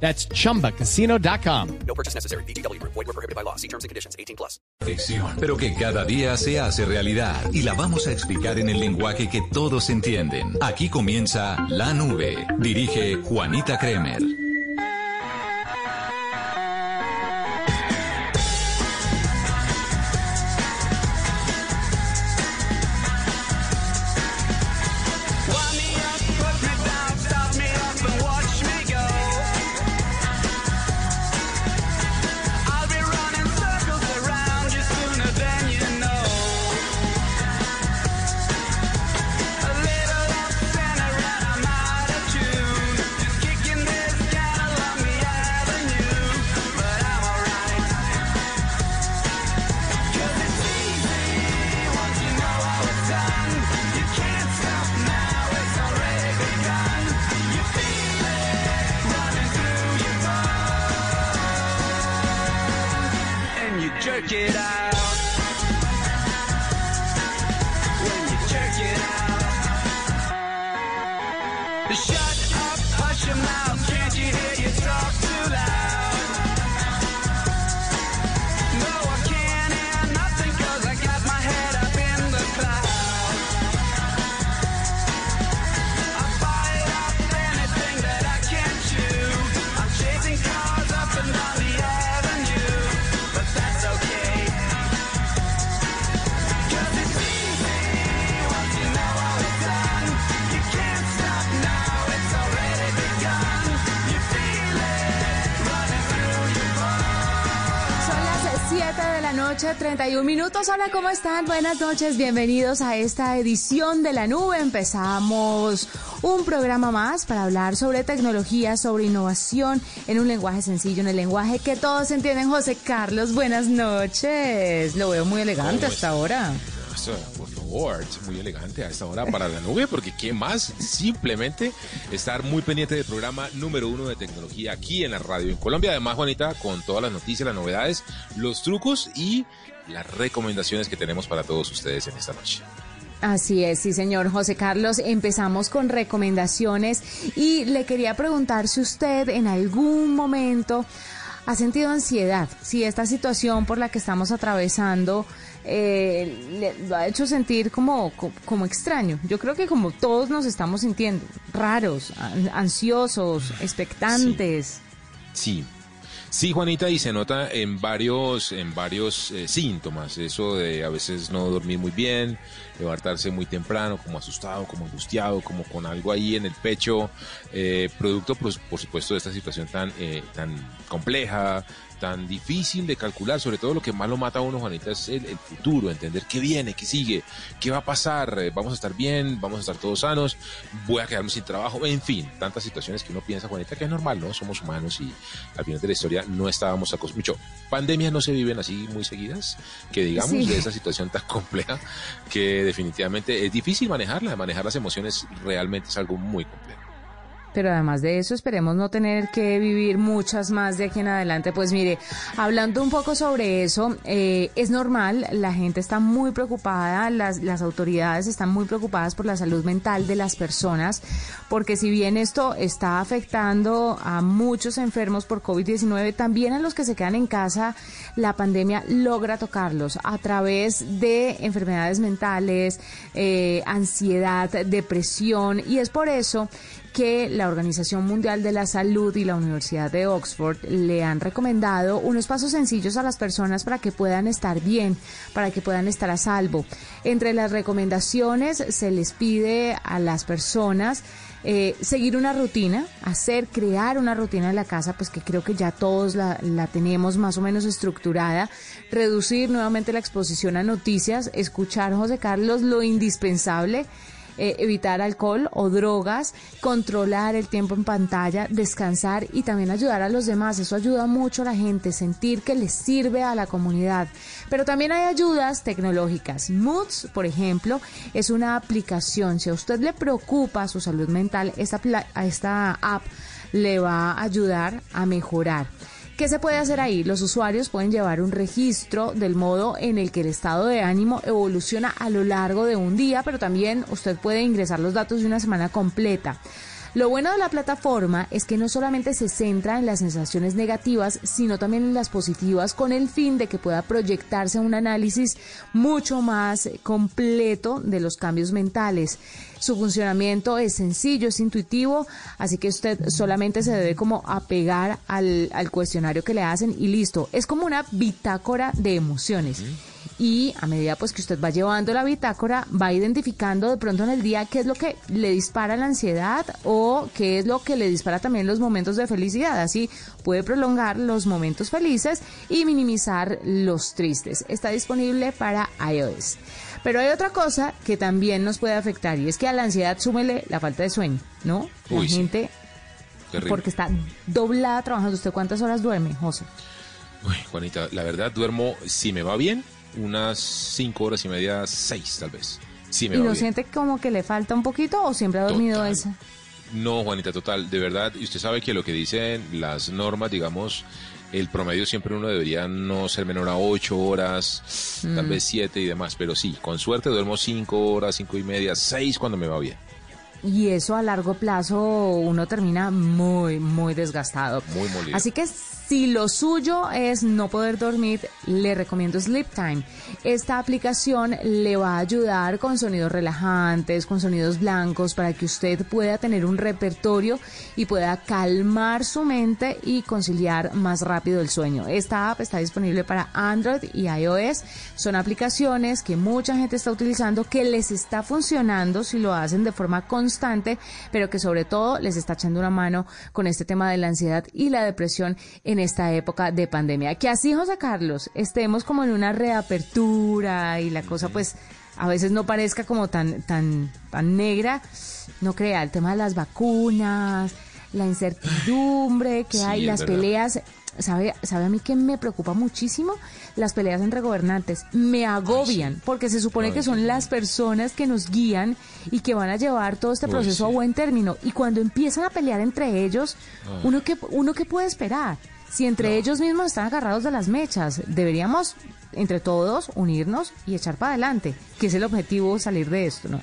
That's chumbacasino.com. No purchase necessary. BGW. Void were prohibited by law. See terms and conditions. 18 plus. Ficción, pero que cada día se hace realidad y la vamos a explicar en el lenguaje que todos entienden. Aquí comienza La Nube. Dirige Juanita Kremer. Minutos. Hola, ¿cómo están? Buenas noches, bienvenidos a esta edición de La Nube. Empezamos un programa más para hablar sobre tecnología, sobre innovación en un lenguaje sencillo, en el lenguaje que todos entienden. José Carlos, buenas noches. Lo veo muy elegante ¿Cómo hasta ahora. Por favor, es muy elegante a esta hora para la nube, porque ¿qué más? Simplemente estar muy pendiente del programa número uno de tecnología aquí en la radio en Colombia. Además, Juanita, con todas las noticias, las novedades, los trucos y las recomendaciones que tenemos para todos ustedes en esta noche. Así es, sí, señor José Carlos. Empezamos con recomendaciones y le quería preguntar si usted en algún momento ha sentido ansiedad, si esta situación por la que estamos atravesando eh, le, lo ha hecho sentir como, co- como, extraño. Yo creo que como todos nos estamos sintiendo, raros, an- ansiosos, expectantes. Sí. Sí, Juanita, y se nota en varios, en varios eh, síntomas, eso de a veces no dormir muy bien, levantarse muy temprano, como asustado, como angustiado, como con algo ahí en el pecho, eh, producto, pues, por supuesto, de esta situación tan, eh, tan compleja, tan difícil de calcular, sobre todo lo que más lo mata a uno, Juanita, es el, el futuro, entender qué viene, qué sigue, qué va a pasar, eh, vamos a estar bien, vamos a estar todos sanos, voy a quedarme sin trabajo, en fin, tantas situaciones que uno piensa, Juanita, que es normal, ¿no? Somos humanos y al final de la historia no estábamos acostumbrados. Pandemias no se viven así muy seguidas, que digamos, Sí. de esa situación tan compleja, que definitivamente es difícil manejarla, manejar las emociones realmente es algo muy complejo. Pero además de eso, esperemos no tener que vivir muchas más de aquí en adelante. Pues mire, hablando un poco sobre eso, eh, es normal, la gente está muy preocupada, las, las autoridades están muy preocupadas por la salud mental de las personas, porque si bien esto está afectando a muchos enfermos por COVID-19, también a los que se quedan en casa, la pandemia logra tocarlos a través de enfermedades mentales, eh, ansiedad, depresión, y es por eso que la Organización Mundial de la Salud y la Universidad de Oxford le han recomendado unos pasos sencillos a las personas para que puedan estar bien, para que puedan estar a salvo. Entre las recomendaciones se les pide a las personas eh, seguir una rutina, hacer, crear una rutina en la casa, pues que creo que ya todos la, la tenemos más o menos estructurada, reducir nuevamente la exposición a noticias, escuchar, José Carlos, lo indispensable eh, evitar alcohol o drogas, controlar el tiempo en pantalla, descansar y también ayudar a los demás. Eso ayuda mucho a la gente, sentir que les sirve a la comunidad. Pero también hay ayudas tecnológicas. Moods, por ejemplo, es una aplicación. Si a usted le preocupa su salud mental, esta, esta app le va a ayudar a mejorar. ¿Qué se puede hacer ahí? Los usuarios pueden llevar un registro del modo en el que el estado de ánimo evoluciona a lo largo de un día, pero también usted puede ingresar los datos de una semana completa. Lo bueno de la plataforma es que no solamente se centra en las sensaciones negativas, sino también en las positivas, con el fin de que pueda proyectarse un análisis mucho más completo de los cambios mentales. Su funcionamiento es sencillo, es intuitivo, así que usted solamente se debe como apegar al, al cuestionario que le hacen y listo. Es como una bitácora de emociones y a medida pues que usted va llevando la bitácora va identificando de pronto en el día qué es lo que le dispara la ansiedad o qué es lo que le dispara también los momentos de felicidad así puede prolongar los momentos felices y minimizar los tristes está disponible para iOS pero hay otra cosa que también nos puede afectar y es que a la ansiedad súmele la falta de sueño ¿no? la Uy, gente Terrible. porque está doblada trabajando ¿usted cuántas horas duerme, José? Uy, Juanita, la verdad duermo, si me va bien, unas cinco horas y media, seis tal vez. Me ¿Y bien. siente como que le falta un poquito o siempre ha dormido Total. esa? No, Juanita, total, de verdad, y usted sabe que lo que dicen las normas, digamos, el promedio siempre uno debería no ser menor a ocho horas, Mm. tal vez siete y demás, pero sí, con suerte duermo cinco horas, cinco y media, seis cuando me va bien. Y eso a largo plazo uno termina muy, muy desgastado. Muy molido. Así que si lo suyo es no poder dormir, le recomiendo Sleep Time. Esta aplicación le va a ayudar con sonidos relajantes, con sonidos blancos, para que usted pueda tener un repertorio y pueda calmar su mente y conciliar más rápido el sueño. Esta app está disponible para Android y iOS. Son aplicaciones que mucha gente está utilizando, que les está funcionando si lo hacen de forma constante, pero que sobre todo les está echando una mano con este tema de la ansiedad y la depresión esta época de pandemia. Que así, José Carlos, estemos como en una reapertura y la cosa pues a veces no parezca como tan, tan, tan negra, no crea, el tema de las vacunas, la incertidumbre que Sí, hay, las verdad. peleas, ¿sabe, ¿sabe a mí que me preocupa muchísimo? Las peleas entre gobernantes me agobian, porque se supone Ay, que son sí. las personas que nos guían y que van a llevar todo este Uy, proceso a sí. buen término. Y cuando empiezan a pelear entre ellos, uno que uno qué puede esperar? Si entre ellos mismos están agarrados de las mechas, deberíamos entre todos unirnos y echar para adelante, que es el objetivo salir de esto, ¿no?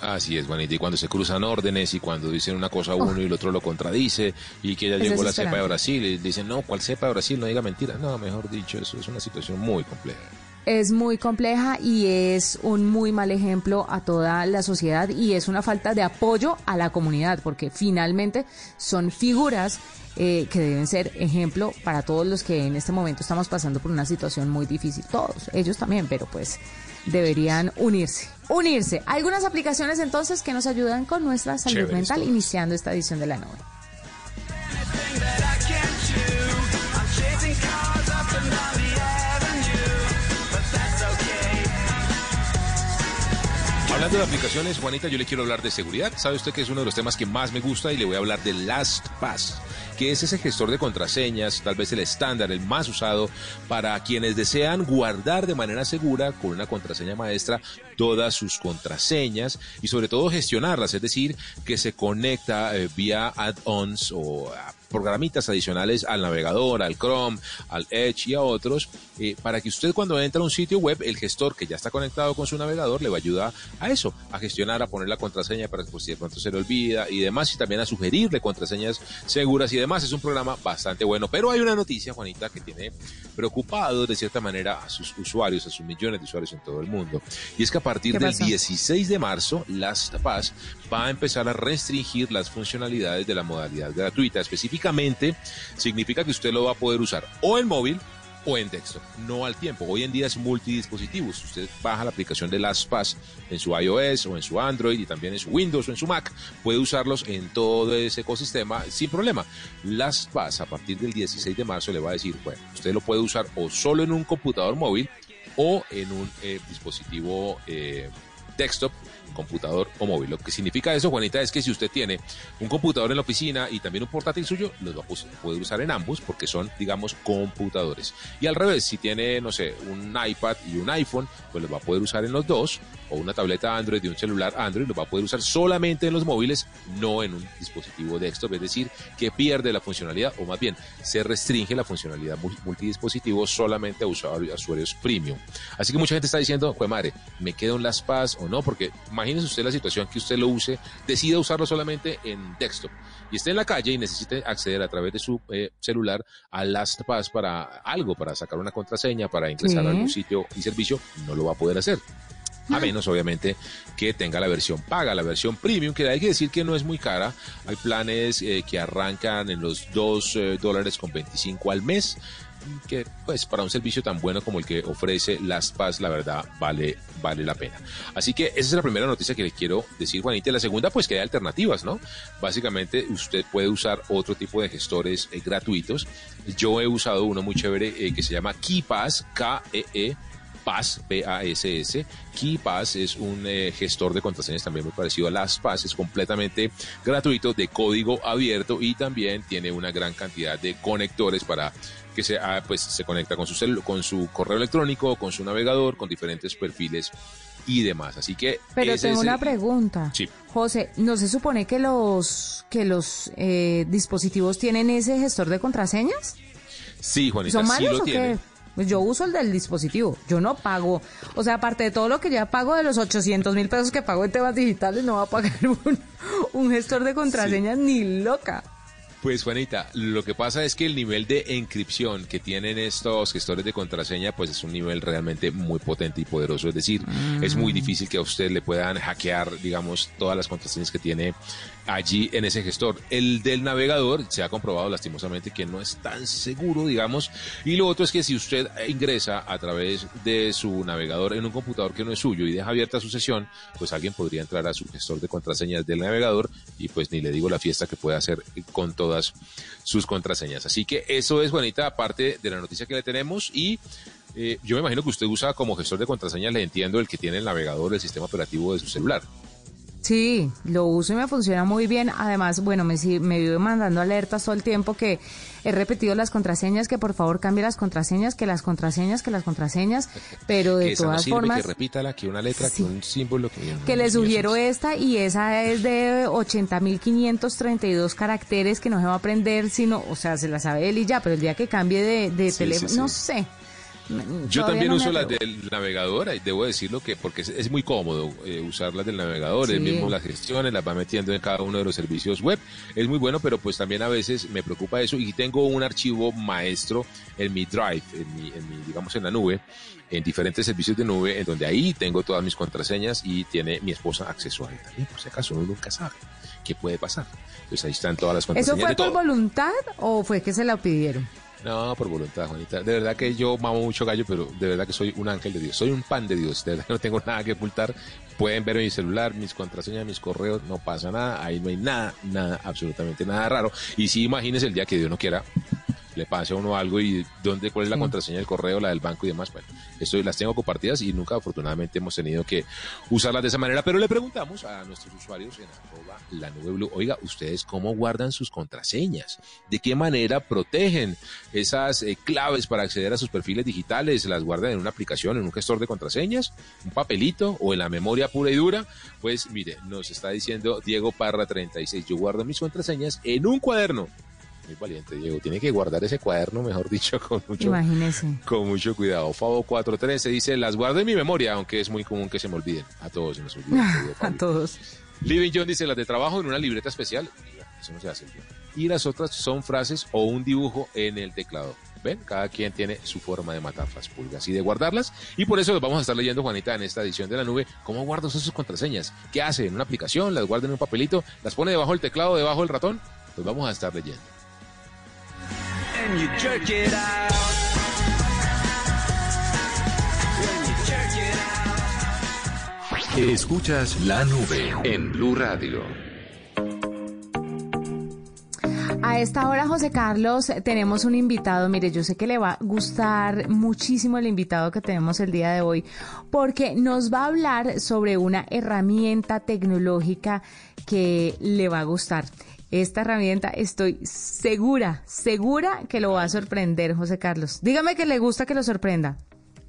Así es, Juanita, y cuando se cruzan órdenes y cuando dicen una cosa uno y el otro lo contradice y que ya llegó la cepa de Brasil y dicen, no, ¿cuál cepa de Brasil? No diga mentira. No, mejor dicho, eso es una situación muy compleja. Es muy compleja y es un muy mal ejemplo a toda la sociedad y es una falta de apoyo a la comunidad porque finalmente son figuras eh, que deben ser ejemplo para todos los que en este momento estamos pasando por una situación muy difícil. Todos, ellos también, pero pues deberían unirse. Unirse. Algunas aplicaciones entonces que nos ayudan con nuestra salud mental iniciando esta edición de la nube. Hablando de aplicaciones, Juanita, yo le quiero hablar de seguridad. Sabe usted que es uno de los temas que más me gusta y le voy a hablar de LastPass, que es ese gestor de contraseñas, tal vez el estándar, el más usado para quienes desean guardar de manera segura con una contraseña maestra todas sus contraseñas y sobre todo gestionarlas, es decir, que se conecta eh, vía add-ons o programitas adicionales al navegador, al Chrome, al Edge y a otros, eh, para que usted cuando entra a un sitio web, el gestor que ya está conectado con su navegador le va a ayudar a eso, a gestionar, a poner la contraseña para que pues, si de pronto se le olvida y demás, y también a sugerirle contraseñas seguras y demás. Es un programa bastante bueno, pero hay una noticia, Juanita, que tiene preocupado de cierta manera a sus usuarios, a sus millones de usuarios en todo el mundo. Y es que a partir ¿Qué del pasó? 16 de marzo, LastPass va a empezar a restringir las funcionalidades de la modalidad gratuita. Específicamente, significa que usted lo va a poder usar o en móvil o en texto, no al tiempo. Hoy en día es multidispositivos. Usted baja la aplicación de LastPass en su iOS o en su Android y también en su Windows o en su Mac. Puede usarlos en todo ese ecosistema sin problema. LastPass a partir del 16 de marzo le va a decir, bueno, usted lo puede usar o solo en un computador móvil o en un eh, dispositivo eh, desktop computador o móvil. Lo que significa eso, Juanita, es que si usted tiene un computador en la oficina y también un portátil suyo, los va a poder usar en ambos porque son, digamos, computadores. Y al revés, si tiene, no sé, un iPad y un iPhone, pues los va a poder usar en los dos, o una tableta Android y un celular Android, los va a poder usar solamente en los móviles, no en un dispositivo desktop, es decir, que pierde la funcionalidad, o más bien, se restringe la funcionalidad mul- multidispositivo solamente a usuarios, premium. Así que mucha gente está diciendo, pues madre, ¿me quedo en las PAS o no? Porque imagínese usted la situación que usted lo use, decida usarlo solamente en desktop y esté en la calle y necesite acceder a través de su eh, celular a LastPass para algo, para sacar una contraseña, para ingresar Sí. a algún sitio y servicio, no lo va a poder hacer. A menos, obviamente, que tenga la versión paga, la versión premium, que hay que decir que no es muy cara. Hay planes eh, que arrancan en los 2 eh, dólares con 25 al mes, que pues para un servicio tan bueno como el que ofrece LastPass, la verdad, vale, vale la pena. Así que esa es la primera noticia que le quiero decir, Juanita. La segunda, pues que hay alternativas, ¿no? Básicamente, usted puede usar otro tipo de gestores eh, gratuitos. Yo he usado uno muy chévere eh, que se llama KeyPass, K-E-E. Pass, P-A-S-S. KeyPass es un eh, gestor de contraseñas también muy parecido a LastPass. Es completamente gratuito, de código abierto y también tiene una gran cantidad de conectores para que se, ah, pues, se conecta con su, con su correo electrónico, con su navegador, con diferentes perfiles y demás. Así que... Pero tengo una el- pregunta. Sí. José, ¿no se supone que los que los eh, dispositivos tienen ese gestor de contraseñas? Sí, Juanita, ¿Son sí malos lo o qué? Pues yo uso el del dispositivo, yo no pago. O sea, aparte de todo lo que ya pago de los 800 mil pesos que pago en temas digitales, no va a pagar un, un gestor de contraseñas ni loca. Pues Juanita, lo que pasa es que el nivel de encripción que tienen estos gestores de contraseña, pues es un nivel realmente muy potente y poderoso. Es decir, es muy difícil que a usted le puedan hackear, digamos, todas las contraseñas que tiene allí en ese gestor. El del navegador se ha comprobado lastimosamente que no es tan seguro, digamos. Y lo otro es que si usted ingresa a través de su navegador en un computador que no es suyo y deja abierta su sesión, pues alguien podría entrar a su gestor de contraseñas del navegador y pues ni le digo la fiesta que puede hacer con todas sus contraseñas. Así que eso es, Juanita, aparte de la noticia que le tenemos y eh, yo me imagino que usted usa como gestor de contraseñas, le entiendo, el que tiene el navegador, el sistema operativo de su celular. Sí, lo uso y me funciona muy bien. Además, bueno, me, me vive mandando alertas todo el tiempo que he repetido las contraseñas, que por favor cambie las contraseñas, que las contraseñas, que las contraseñas, pero de que esa no todas sirve, formas... que repítala, que una letra, Sí. que un símbolo. Que, que le sugiero es- esta y esa es de 80.532 caracteres que no se va a aprender, sino, o sea, se la sabe él y ya, pero el día que cambie de, de Sí, teléfono, sí, no sé. Yo Todavía también no uso las del navegador, y debo decirlo que porque es, es muy cómodo eh, usarlas del navegador, Sí. él mismo las gestiones, las va metiendo en cada uno de los servicios web, es muy bueno, pero pues también a veces me preocupa eso y tengo un archivo maestro en mi drive, en mi, en mi, digamos en la nube, en diferentes servicios de nube, en donde ahí tengo todas mis contraseñas y tiene mi esposa acceso a él también, por si acaso uno nunca sabe qué puede pasar. Entonces ahí están todas las ¿Eso contraseñas fue de por todo. voluntad o fue que se la pidieron? No, por voluntad, Juanita. De verdad que yo mamo mucho gallo, pero de verdad que soy un ángel de Dios. Soy un pan de Dios. De verdad que no tengo nada que ocultar. Pueden ver mi celular, mis contraseñas, mis correos. No pasa nada. Ahí no hay nada, nada, absolutamente nada raro. Y sí, imagínese el día que Dios no quiera, le pase a uno algo y dónde, cuál es la Sí. contraseña del correo, la del banco y demás. Bueno, eso las tengo compartidas y nunca afortunadamente hemos tenido que usarlas de esa manera. Pero le preguntamos a nuestros usuarios en arroba la nube blue, oiga, ¿ustedes cómo guardan sus contraseñas? ¿De qué manera protegen esas eh, claves para acceder a sus perfiles digitales? ¿Las guardan en una aplicación, en un gestor de contraseñas, un papelito o en la memoria pura y dura? Pues mire, nos está diciendo Diego Parra 36, yo guardo mis contraseñas en un cuaderno. Muy valiente, Diego. Tiene que guardar ese cuaderno, mejor dicho, con mucho, Imagínese. con mucho cuidado. Fabo 413 dice, las guardo en mi memoria, aunque es muy común que se me olviden. A todos se nos olvida. querido A todos. Living John dice, las de trabajo en una libreta especial. Eso no se hace. Y las otras son frases o un dibujo en el teclado. ¿Ven? Cada quien tiene su forma de matar las pulgas y de guardarlas. Y por eso los vamos a estar leyendo, Juanita, en esta edición de la nube. ¿Cómo usted sus contraseñas? ¿Qué hace? ¿En una aplicación? ¿Las guarda en un papelito? ¿Las pone debajo del teclado, debajo del ratón? Pues vamos a estar leyendo. When you jerk it out. Escuchas la nube en Blue Radio. A A esta hora, José Carlos, tenemos un invitado. Mire, yo sé que le va a gustar muchísimo el invitado que tenemos el día de hoy, porque nos va a hablar sobre una herramienta tecnológica que le va a gustar. Esta herramienta estoy segura, segura que lo va a sorprender, José Carlos. Dígame que le gusta que lo sorprenda.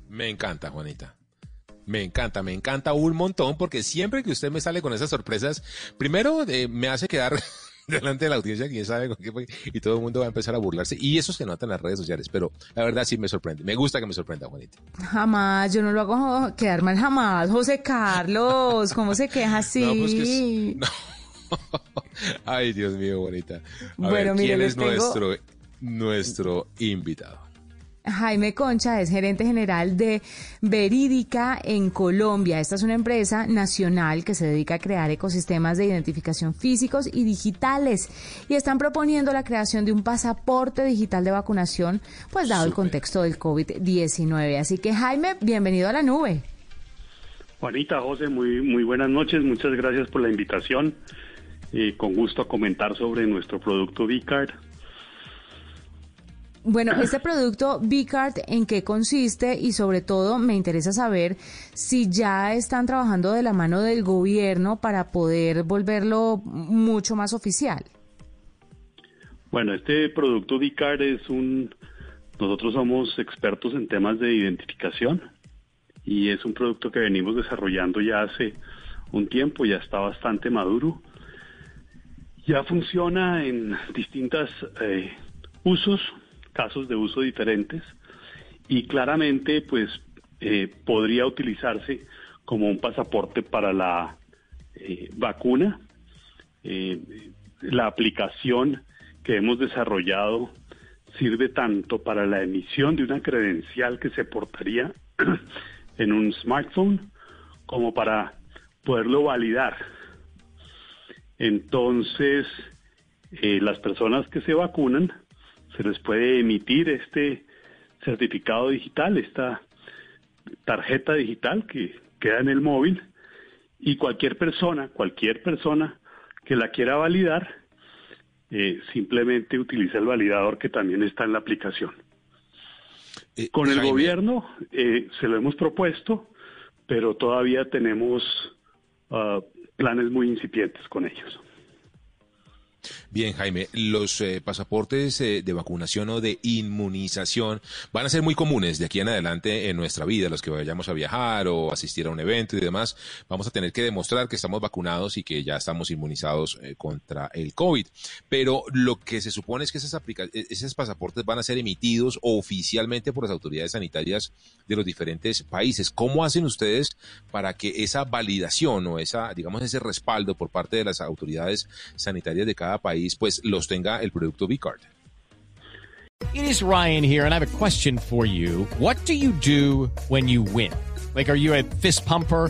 Me encanta, Juanita. Me encanta, me encanta un montón porque siempre que usted me sale con esas sorpresas, primero eh, me hace quedar delante de la audiencia, quién sabe con qué fue, y todo el mundo va a empezar a burlarse. Y eso se nota en las redes sociales, pero la verdad sí me sorprende. Me gusta que me sorprenda, Juanita. Jamás, yo no lo hago quedar mal jamás. José Carlos, ¿cómo se queja así? No, pues que es- no. Ay, Dios mío, Juanita. A Bueno, ver, ¿quién es tengo- nuestro, nuestro invitado? Jaime Concha es gerente general de Verídica en Colombia. Esta es una empresa nacional que se dedica a crear ecosistemas de identificación físicos y digitales y están proponiendo la creación de un pasaporte digital de vacunación, pues dado el contexto del COVID-19. Así que Jaime, bienvenido a la nube. Juanita, José, muy, muy buenas noches. Muchas gracias por la invitación. Eh, con gusto a comentar sobre nuestro producto V-Card. Bueno, este producto B-Card, ¿en qué consiste? Y sobre todo me interesa saber si ya están trabajando de la mano del gobierno para poder volverlo mucho más oficial. Bueno, este producto V-Card es un... Nosotros somos expertos en temas de identificación y es un producto que venimos desarrollando ya hace un tiempo, ya está bastante maduro. Ya funciona en distintos usos, casos de uso diferentes y claramente pues eh, podría utilizarse como un pasaporte para la eh, vacuna. Eh, la aplicación que hemos desarrollado sirve tanto para la emisión de una credencial que se portaría en un smartphone como para poderlo validar. Entonces, eh, las personas que se vacunan se les puede emitir este certificado digital, esta tarjeta digital que queda en el móvil y cualquier persona, cualquier persona que la quiera validar, eh, simplemente utiliza el validador que también está en la aplicación. Eh, Con el Jaime, gobierno eh, se lo hemos propuesto, pero todavía tenemos ah, planes muy incipientes con ellos. Bien, Jaime, los eh, pasaportes eh, de vacunación o de inmunización van a ser muy comunes de aquí en adelante en nuestra vida, los que vayamos a viajar o asistir a un evento y demás. Vamos a tener que demostrar que estamos vacunados y que ya estamos inmunizados eh, contra el COVID. Pero lo que se supone es que esas eh, esos pasaportes van a ser emitidos oficialmente por las autoridades sanitarias de los diferentes países. ¿Cómo hacen ustedes para que esa validación o esa, digamos, ese respaldo por parte de las autoridades sanitarias de cada país, pues los tenga el producto B-Card? It is Ryan here, and I have a question for you. What do you do when you win? Like, are you a fist pumper?